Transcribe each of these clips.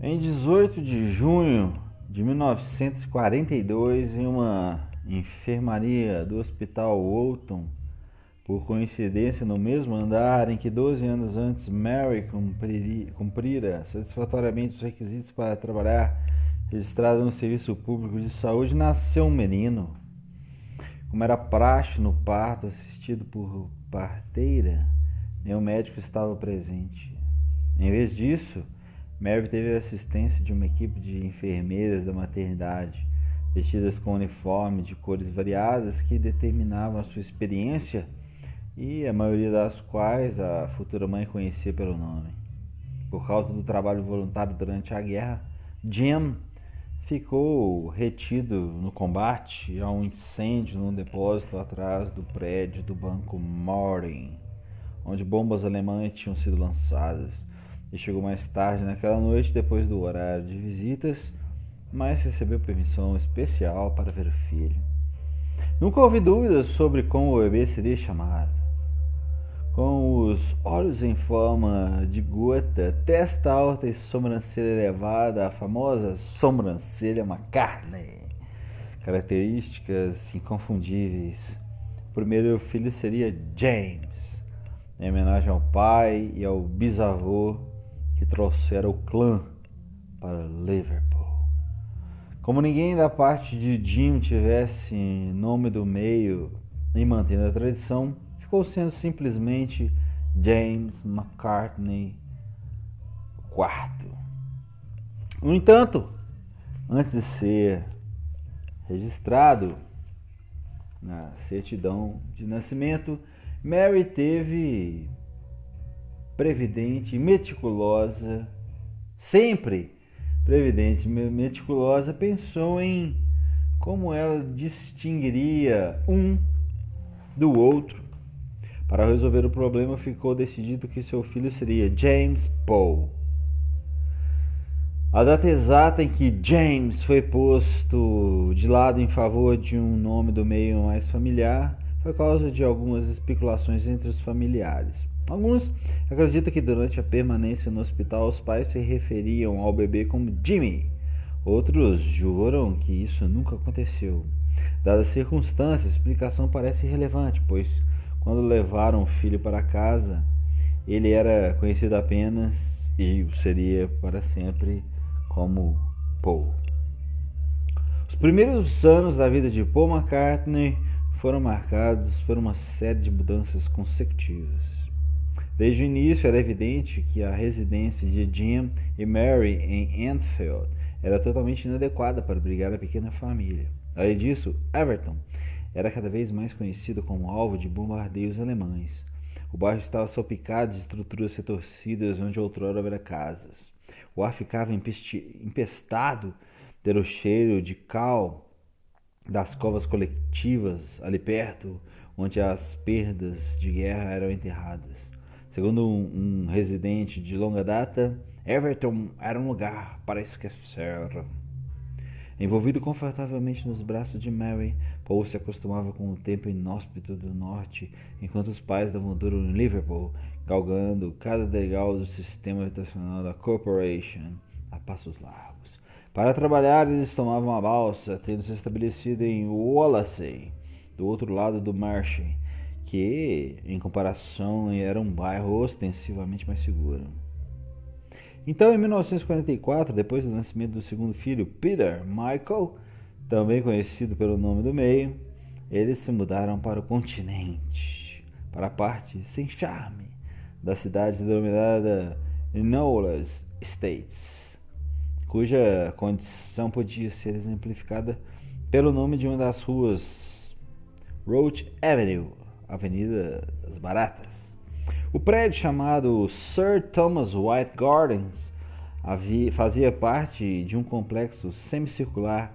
Em 18 de junho de 1942, em uma enfermaria do Hospital Walton, por coincidência no mesmo andar em que 12 anos antes Mary cumprira satisfatoriamente os requisitos para trabalhar registrado no Serviço Público de Saúde, nasceu um menino. Como era praxe no parto assistido por parteira, nenhum médico estava presente. Em vez disso, Mary teve a assistência de uma equipe de enfermeiras da maternidade, vestidas com uniforme de cores variadas que determinavam a sua experiência e a maioria das quais a futura mãe conhecia pelo nome. Por causa do trabalho voluntário durante a guerra, Jim ficou retido no combate a um incêndio num depósito atrás do prédio do Banco Morin, onde bombas alemãs tinham sido lançadas. Ele chegou mais tarde naquela noite, depois do horário de visitas, mas recebeu permissão especial para ver o filho. Nunca houve dúvidas sobre como o bebê seria chamado com os olhos em forma de gota, testa alta e sobrancelha elevada, a famosa sobrancelha McCartney. Características inconfundíveis. O primeiro filho seria James, em homenagem ao pai e ao bisavô que trouxeram o clã para Liverpool. Como ninguém da parte de Jim tivesse nome do meio e mantendo a tradição, ficou sendo simplesmente James McCartney IV. No entanto, antes de ser registrado na certidão de nascimento, Mary teve previdente meticulosa, sempre previdente meticulosa, pensou em como ela distinguiria um do outro para resolver o problema, ficou decidido que seu filho seria James Paul. A data exata em que James foi posto de lado em favor de um nome do meio mais familiar foi causa de algumas especulações entre os familiares. Alguns acreditam que durante a permanência no hospital os pais se referiam ao bebê como Jimmy. Outros juram que isso nunca aconteceu. Dadas as circunstâncias, a explicação parece irrelevante, pois quando levaram o filho para casa, ele era conhecido apenas e seria para sempre como Paul. Os primeiros anos da vida de Paul McCartney foram marcados por uma série de mudanças consecutivas. Desde o início era evidente que a residência de Jim e Mary em Enfield era totalmente inadequada para abrigar a pequena família. Além disso, Everton era cada vez mais conhecido como alvo de bombardeios alemães. O bairro estava salpicado de estruturas retorcidas onde outrora havia casas. O ar ficava empestado pelo cheiro de cal das covas coletivas ali perto, onde as perdas de guerra eram enterradas. Segundo um, um residente de longa data, Everton era um lugar para esquecer. Envolvido confortavelmente nos braços de Mary, Paul se acostumava com o tempo inóspito do norte, enquanto os pais davam duro em Liverpool, galgando cada degrau do sistema habitacional da Corporation a passos largos. Para trabalhar, eles tomavam a balsa, tendo se estabelecido em Wallasey, do outro lado do Marche, que, em comparação, era um bairro ostensivamente mais seguro. Então, em 1944, depois do nascimento do segundo filho, Peter Michael, também conhecido pelo nome do meio, eles se mudaram para o continente, para a parte sem charme da cidade denominada Knowles States, cuja condição podia ser exemplificada pelo nome de uma das ruas, Roach Avenue, Avenida das Baratas. O prédio chamado Sir Thomas White Gardens havia, fazia parte de um complexo semicircular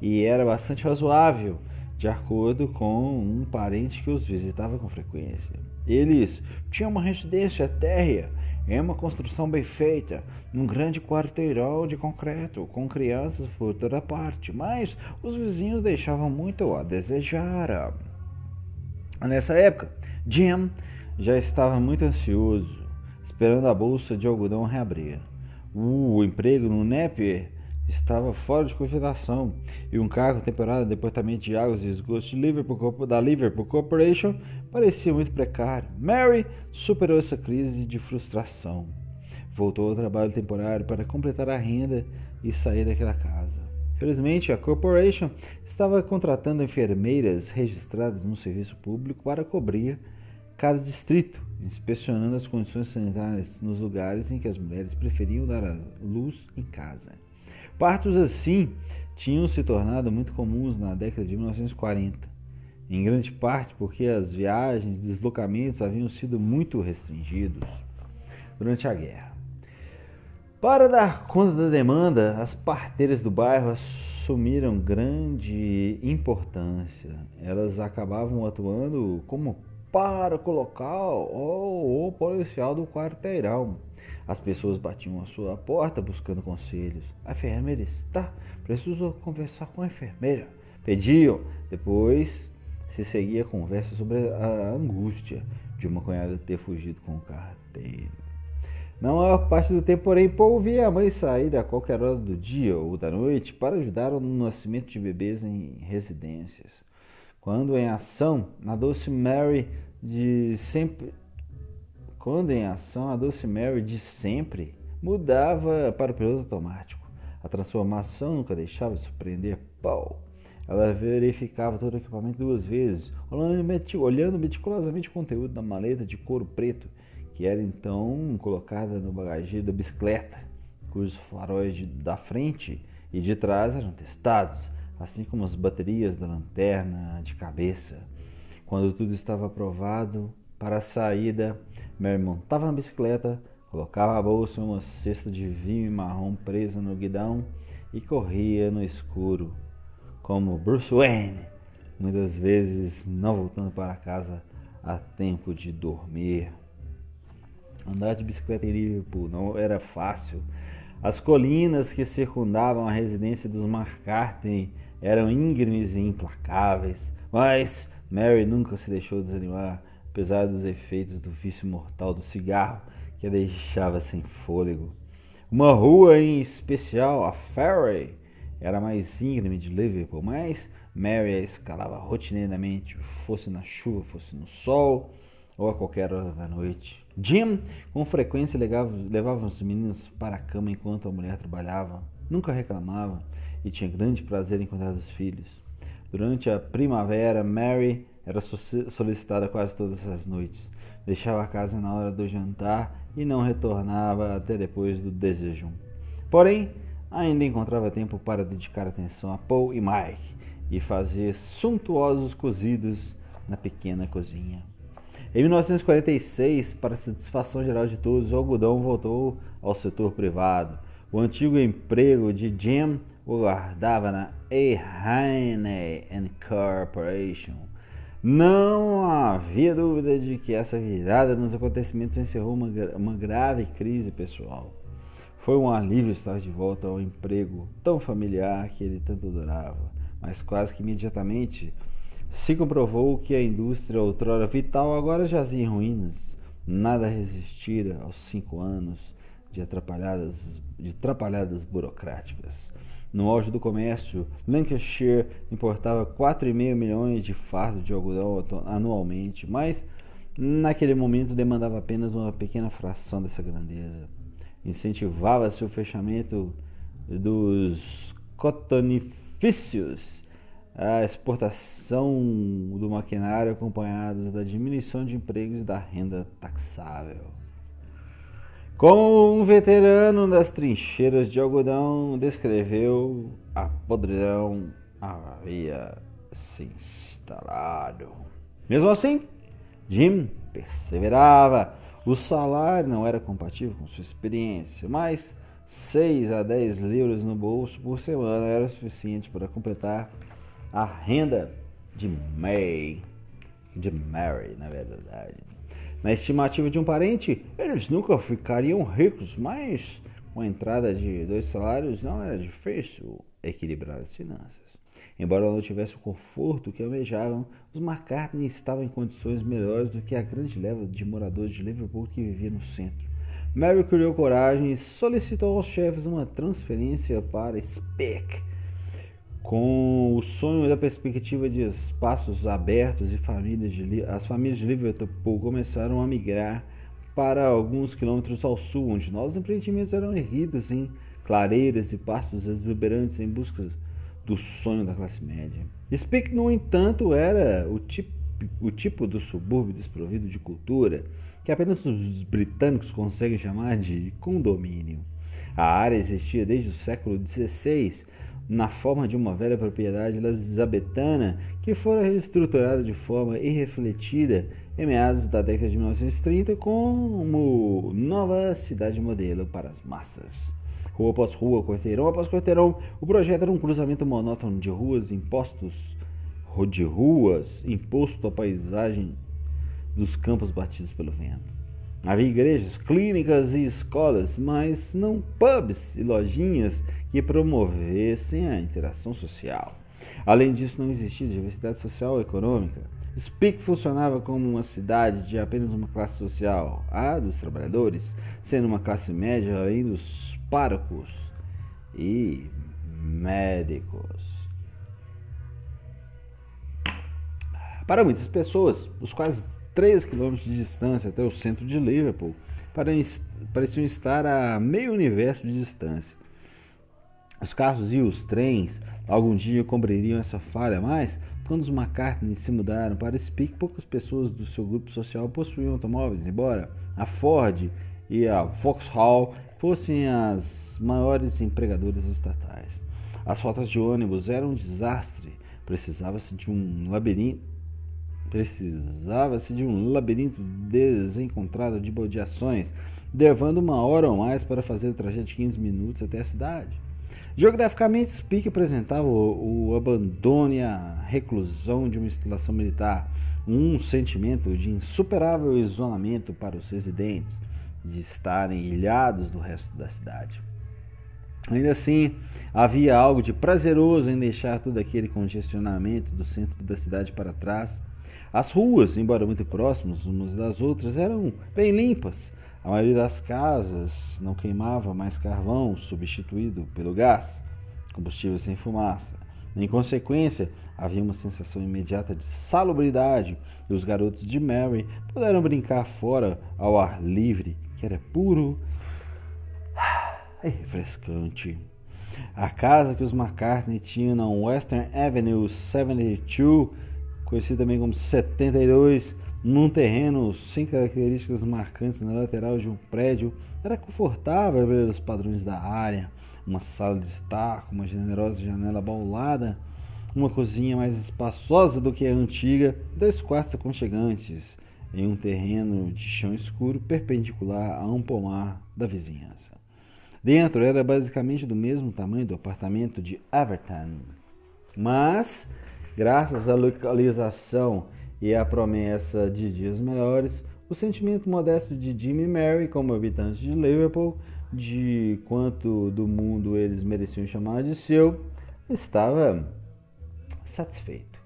e era bastante razoável, de acordo com um parente que os visitava com frequência. Eles tinham uma residência térrea em uma construção bem feita, num grande quarteirão de concreto, com crianças por toda parte, mas os vizinhos deixavam muito a desejar. Nessa época, Jim já estava muito ansioso, esperando a bolsa de algodão reabrir. O emprego no Napier estava fora de cogitação e um cargo temporário no Departamento de Águas e Esgotos de Liverpool, da Liverpool Corporation parecia muito precário. Mary superou essa crise de frustração. Voltou ao trabalho temporário para completar a renda e sair daquela casa. Felizmente, a Corporation estava contratando enfermeiras registradas no serviço público para cobrir cada distrito, inspecionando as condições sanitárias nos lugares em que as mulheres preferiam dar a luz em casa. Partos assim tinham se tornado muito comuns na década de 1940, em grande parte porque as viagens e deslocamentos haviam sido muito restringidos durante a guerra. Para dar conta da demanda, as parteiras do bairro assumiram grande importância. Elas acabavam atuando como pároco local ou, ou policial do quarteirão. As pessoas batiam a sua porta buscando conselhos. A enfermeira está. Preciso conversar com a enfermeira. Pediam. Depois se seguia a conversa sobre a angústia de uma cunhada ter fugido com o carteiro. Na maior parte do tempo, porém, Paul via a mãe sair a qualquer hora do dia ou da noite para ajudar no nascimento de bebês em residências. Quando em ação, a Doce Mary de sempre quando em ação, a Doce Mary de sempre mudava para o piloto automático. A transformação nunca deixava de surpreender Paul. Ela verificava todo o equipamento duas vezes, olhando meticulosamente o conteúdo da maleta de couro preto, que era então colocada no bagageiro da bicicleta, cujos faróis de, da frente e de trás eram testados, assim como as baterias da lanterna de cabeça. Quando tudo estava aprovado para a saída, irmão montava na bicicleta, colocava a bolsa em uma cesta de vinho marrom presa no guidão e corria no escuro, como Bruce Wayne, muitas vezes não voltando para casa a tempo de dormir. Andar de bicicleta em Liverpool não era fácil. As colinas que circundavam a residência dos McCartney eram íngremes e implacáveis, mas Mary nunca se deixou desanimar apesar dos efeitos do vício mortal do cigarro que a deixava sem fôlego. Uma rua em especial, a Ferry, era mais íngreme de Liverpool, mas Mary a escalava rotineiramente, fosse na chuva, fosse no sol ou a qualquer hora da noite. Jim, com frequência, levava, os meninos para a cama enquanto a mulher trabalhava. Nunca reclamava e tinha grande prazer em cuidar dos filhos. Durante a primavera, Mary era solicitada quase todas as noites. Deixava a casa na hora do jantar e não retornava até depois do desjejum. Porém, ainda encontrava tempo para dedicar atenção a Paul e Mike e fazer suntuosos cozidos na pequena cozinha. Em 1946, para satisfação geral de todos, o algodão voltou ao setor privado. O antigo emprego de Jim o guardava na A. Corporation não havia dúvida de que essa virada nos acontecimentos encerrou uma, uma grave crise pessoal. Foi um alívio estar de volta ao emprego tão familiar que ele tanto adorava, mas quase que imediatamente se comprovou que a indústria outrora vital agora jazia em ruínas. Nada resistira aos cinco anos de atrapalhadas, de atrapalhadas burocráticas. No auge do comércio, Lancashire importava 4,5 milhões de fardos de algodão anualmente, mas naquele momento demandava apenas uma pequena fração dessa grandeza. Incentivava-se o fechamento dos cotonifícios, a exportação do maquinário acompanhados da diminuição de empregos e da renda taxável. Como um veterano das trincheiras de algodão descreveu, a podridão havia se instalado. Mesmo assim, Jim perseverava. O salário não era compatível com sua experiência, mas 6 a 10 livros no bolso por semana era suficiente para completar a renda de May, de Mary, na verdade. Na estimativa de um parente, eles nunca ficariam ricos, mas com a entrada de dois salários não era difícil equilibrar as finanças. Embora não tivesse o conforto que almejavam, os McCartney estavam em condições melhores do que a grande leva de moradores de Liverpool que vivia no centro. Mary criou coragem e solicitou aos chefes uma transferência para Speck, com o sonho da perspectiva de espaços abertos e famílias de, as famílias de Liverpool começaram a migrar para alguns quilômetros ao sul, onde novos empreendimentos eram erguidos em clareiras e pastos exuberantes em busca do sonho da classe média. Speak, no entanto, era o tipo, o tipo do subúrbio desprovido de cultura que apenas os britânicos conseguem chamar de condomínio. A área existia desde o século XVI na forma de uma velha propriedade elizabetana que fora reestruturada de forma irrefletida em meados da década de 1930 como nova cidade modelo para as massas. Rua após rua, quarteirão após quarteirão, o projeto era um cruzamento monótono de ruas impostos, de ruas imposto à paisagem dos campos batidos pelo vento. Havia igrejas, clínicas e escolas, mas não pubs e lojinhas que promovessem a interação social. Além disso, não existia diversidade social ou econômica. Speak funcionava como uma cidade de apenas uma classe social, a dos trabalhadores, sendo uma classe média além dos párocos e médicos. Para muitas pessoas, os quase 3 km de distância até o centro de Liverpool pareciam estar a meio universo de distância. Os carros e os trens algum dia cobririam essa falha, mas quando os McCartney se mudaram para Speak, poucas pessoas do seu grupo social possuíam automóveis, embora a Ford e a Vauxhall fossem as maiores empregadoras estatais. As rotas de ônibus eram um desastre, precisava-se de um labirinto precisava-se de um labirinto desencontrado de baldeações, levando uma hora ou mais para fazer o trajeto de 15 minutos até a cidade. Geograficamente, Speak apresentava o, o abandono e a reclusão de uma instalação militar, um sentimento de insuperável isolamento para os residentes, de estarem ilhados do resto da cidade. Ainda assim, havia algo de prazeroso em deixar todo aquele congestionamento do centro da cidade para trás. As ruas, embora muito próximas umas das outras, eram bem limpas, a maioria das casas não queimava mais carvão substituído pelo gás, combustível sem fumaça. Em consequência, havia uma sensação imediata de salubridade e os garotos de Mary puderam brincar fora ao ar livre, que era puro e refrescante. A casa que os McCartney tinham na Western Avenue 72, conhecida também como 72, num terreno sem características marcantes na lateral de um prédio, era confortável pelos padrões da área. Uma sala de estar com uma generosa janela baulada, uma cozinha mais espaçosa do que a antiga, dois quartos aconchegantes, em um terreno de chão escuro perpendicular a um pomar da vizinhança. Dentro era basicamente do mesmo tamanho do apartamento de Everton, mas, graças à localização e a promessa de dias melhores, o sentimento modesto de Jim e Mary como habitantes de Liverpool, de quanto do mundo eles mereciam chamar de seu, estava satisfeito.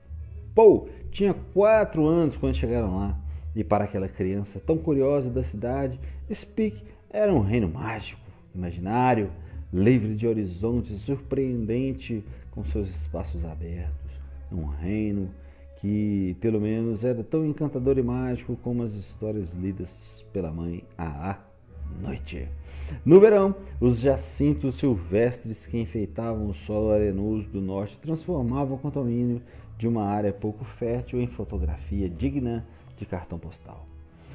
Paul tinha quatro anos quando chegaram lá, e para aquela criança tão curiosa da cidade, Speak era um reino mágico, imaginário, livre de horizontes, surpreendente com seus espaços abertos. Um reino que pelo menos era tão encantador e mágico como as histórias lidas pela mãe à noite. No verão, os jacintos silvestres que enfeitavam o solo arenoso do norte transformavam o condomínio de uma área pouco fértil em fotografia digna de cartão postal.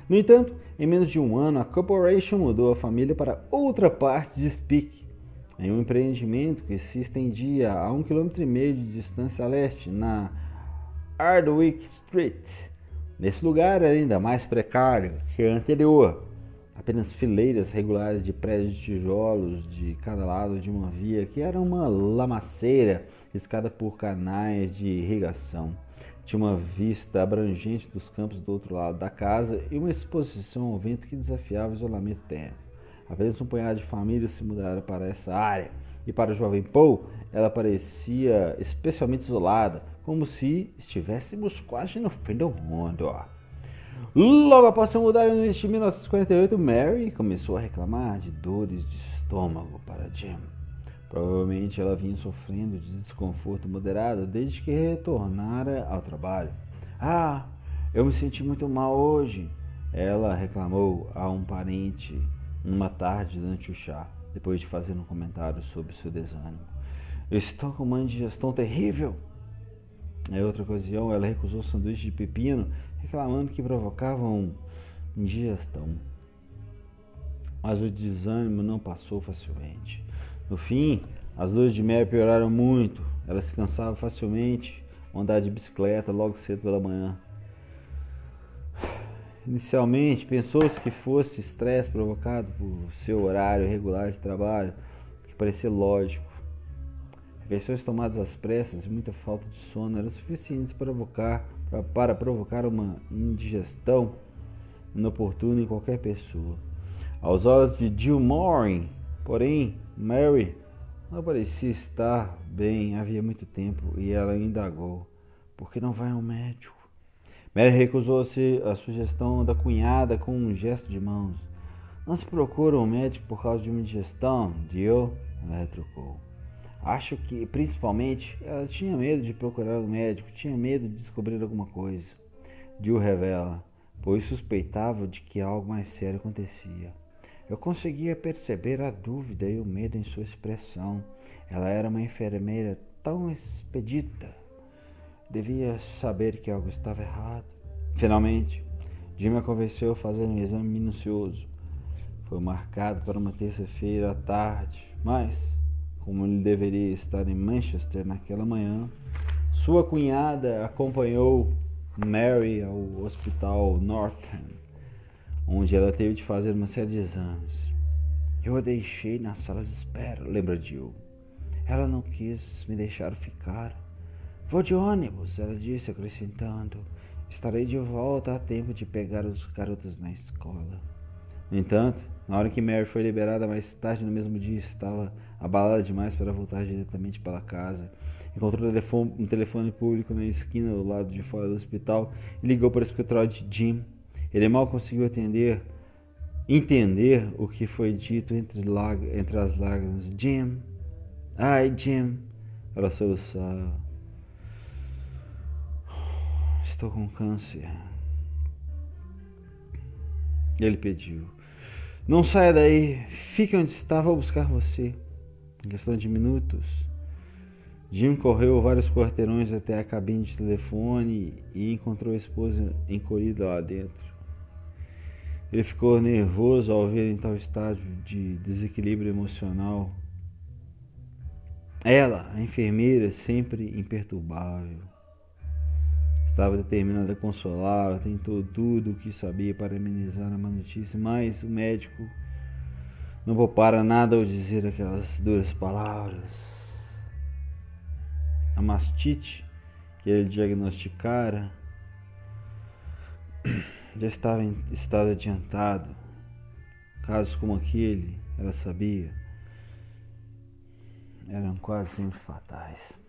No entanto, em menos de um ano, a Corporation mudou a família para outra parte de Speak, em um empreendimento que se estendia a um quilômetro e meio de distância a leste, na Hardwick Street. Nesse lugar era ainda mais precário que o anterior. Apenas fileiras regulares de prédios de tijolos de cada lado de uma via que era uma lamaceira escada por canais de irrigação. Tinha uma vista abrangente dos campos do outro lado da casa e uma exposição ao vento que desafiava o isolamento térmico. Apenas um punhado de famílias se mudaram para essa área e para o jovem Paul ela parecia especialmente isolada, como se estivéssemos quase no fim do mundo. Logo após se mudar no de 1948, Mary começou a reclamar de dores de estômago para Jim. Provavelmente ela vinha sofrendo de desconforto moderado desde que retornara ao trabalho. Ah, eu me senti muito mal hoje, ela reclamou a um parente numa tarde durante o chá, depois de fazer um comentário sobre seu desânimo. Eu estou com uma indigestão terrível. Em outra ocasião, ela recusou sanduíche de pepino reclamando que provocavam indigestão. Mas o desânimo não passou facilmente. No fim, as dores de Mary pioraram muito. Ela se cansava facilmente andar de bicicleta logo cedo pela manhã. Inicialmente, pensou-se que fosse estresse provocado por seu horário regular de trabalho, que parecia lógico. Refeições tomadas às pressas e muita falta de sono eram suficientes para provocar para provocar uma indigestão inoportuna em qualquer pessoa. Aos olhos de Jill Morin, porém, Mary não parecia estar bem havia muito tempo e ela indagou: por que não vai ao médico? Mary recusou-se a sugestão da cunhada com um gesto de mãos. Não se procura um médico por causa de uma indigestão, Jill? Ela retrucou. Acho que, principalmente, ela tinha medo de procurar um médico, tinha medo de descobrir alguma coisa. Jill revela, pois suspeitava de que algo mais sério acontecia. Eu conseguia perceber a dúvida e o medo em sua expressão. Ela era uma enfermeira tão expedita. Devia saber que algo estava errado. Finalmente, Jim a convenceu a fazer um exame minucioso. Foi marcado para uma terça-feira à tarde, mas como ele deveria estar em Manchester naquela manhã, sua cunhada acompanhou Mary ao hospital Northam, onde ela teve de fazer uma série de exames. Eu a deixei na sala de espera, lembra Jill. Ela não quis me deixar ficar. Vou de ônibus, ela disse, acrescentando. Estarei de volta a tempo de pegar os garotos na escola. No entanto, na hora que Mary foi liberada mais tarde no mesmo dia, estava abalada demais para voltar diretamente para casa. Encontrou um telefone, público na esquina do lado de fora do hospital e ligou para o escritório de Jim. Ele mal conseguiu atender, entender o que foi dito entre, entre as lágrimas. Jim, ai Jim, ela soluçava. Estou com câncer. Ele pediu. Não saia daí, fique onde está, vou buscar você. Em questão de minutos, Jim correu vários quarteirões até a cabine de telefone e encontrou a esposa encolhida lá dentro. Ele ficou nervoso ao ver em tal estágio de desequilíbrio emocional. Ela, a enfermeira, sempre imperturbável, estava determinada a consolá-la, tentou tudo o que sabia para amenizar a má notícia, mas o médico não vou para nada ao dizer aquelas duras palavras. A mastite que ele diagnosticara já estava em estado adiantado. Casos como aquele, ela sabia, eram quase sempre fatais.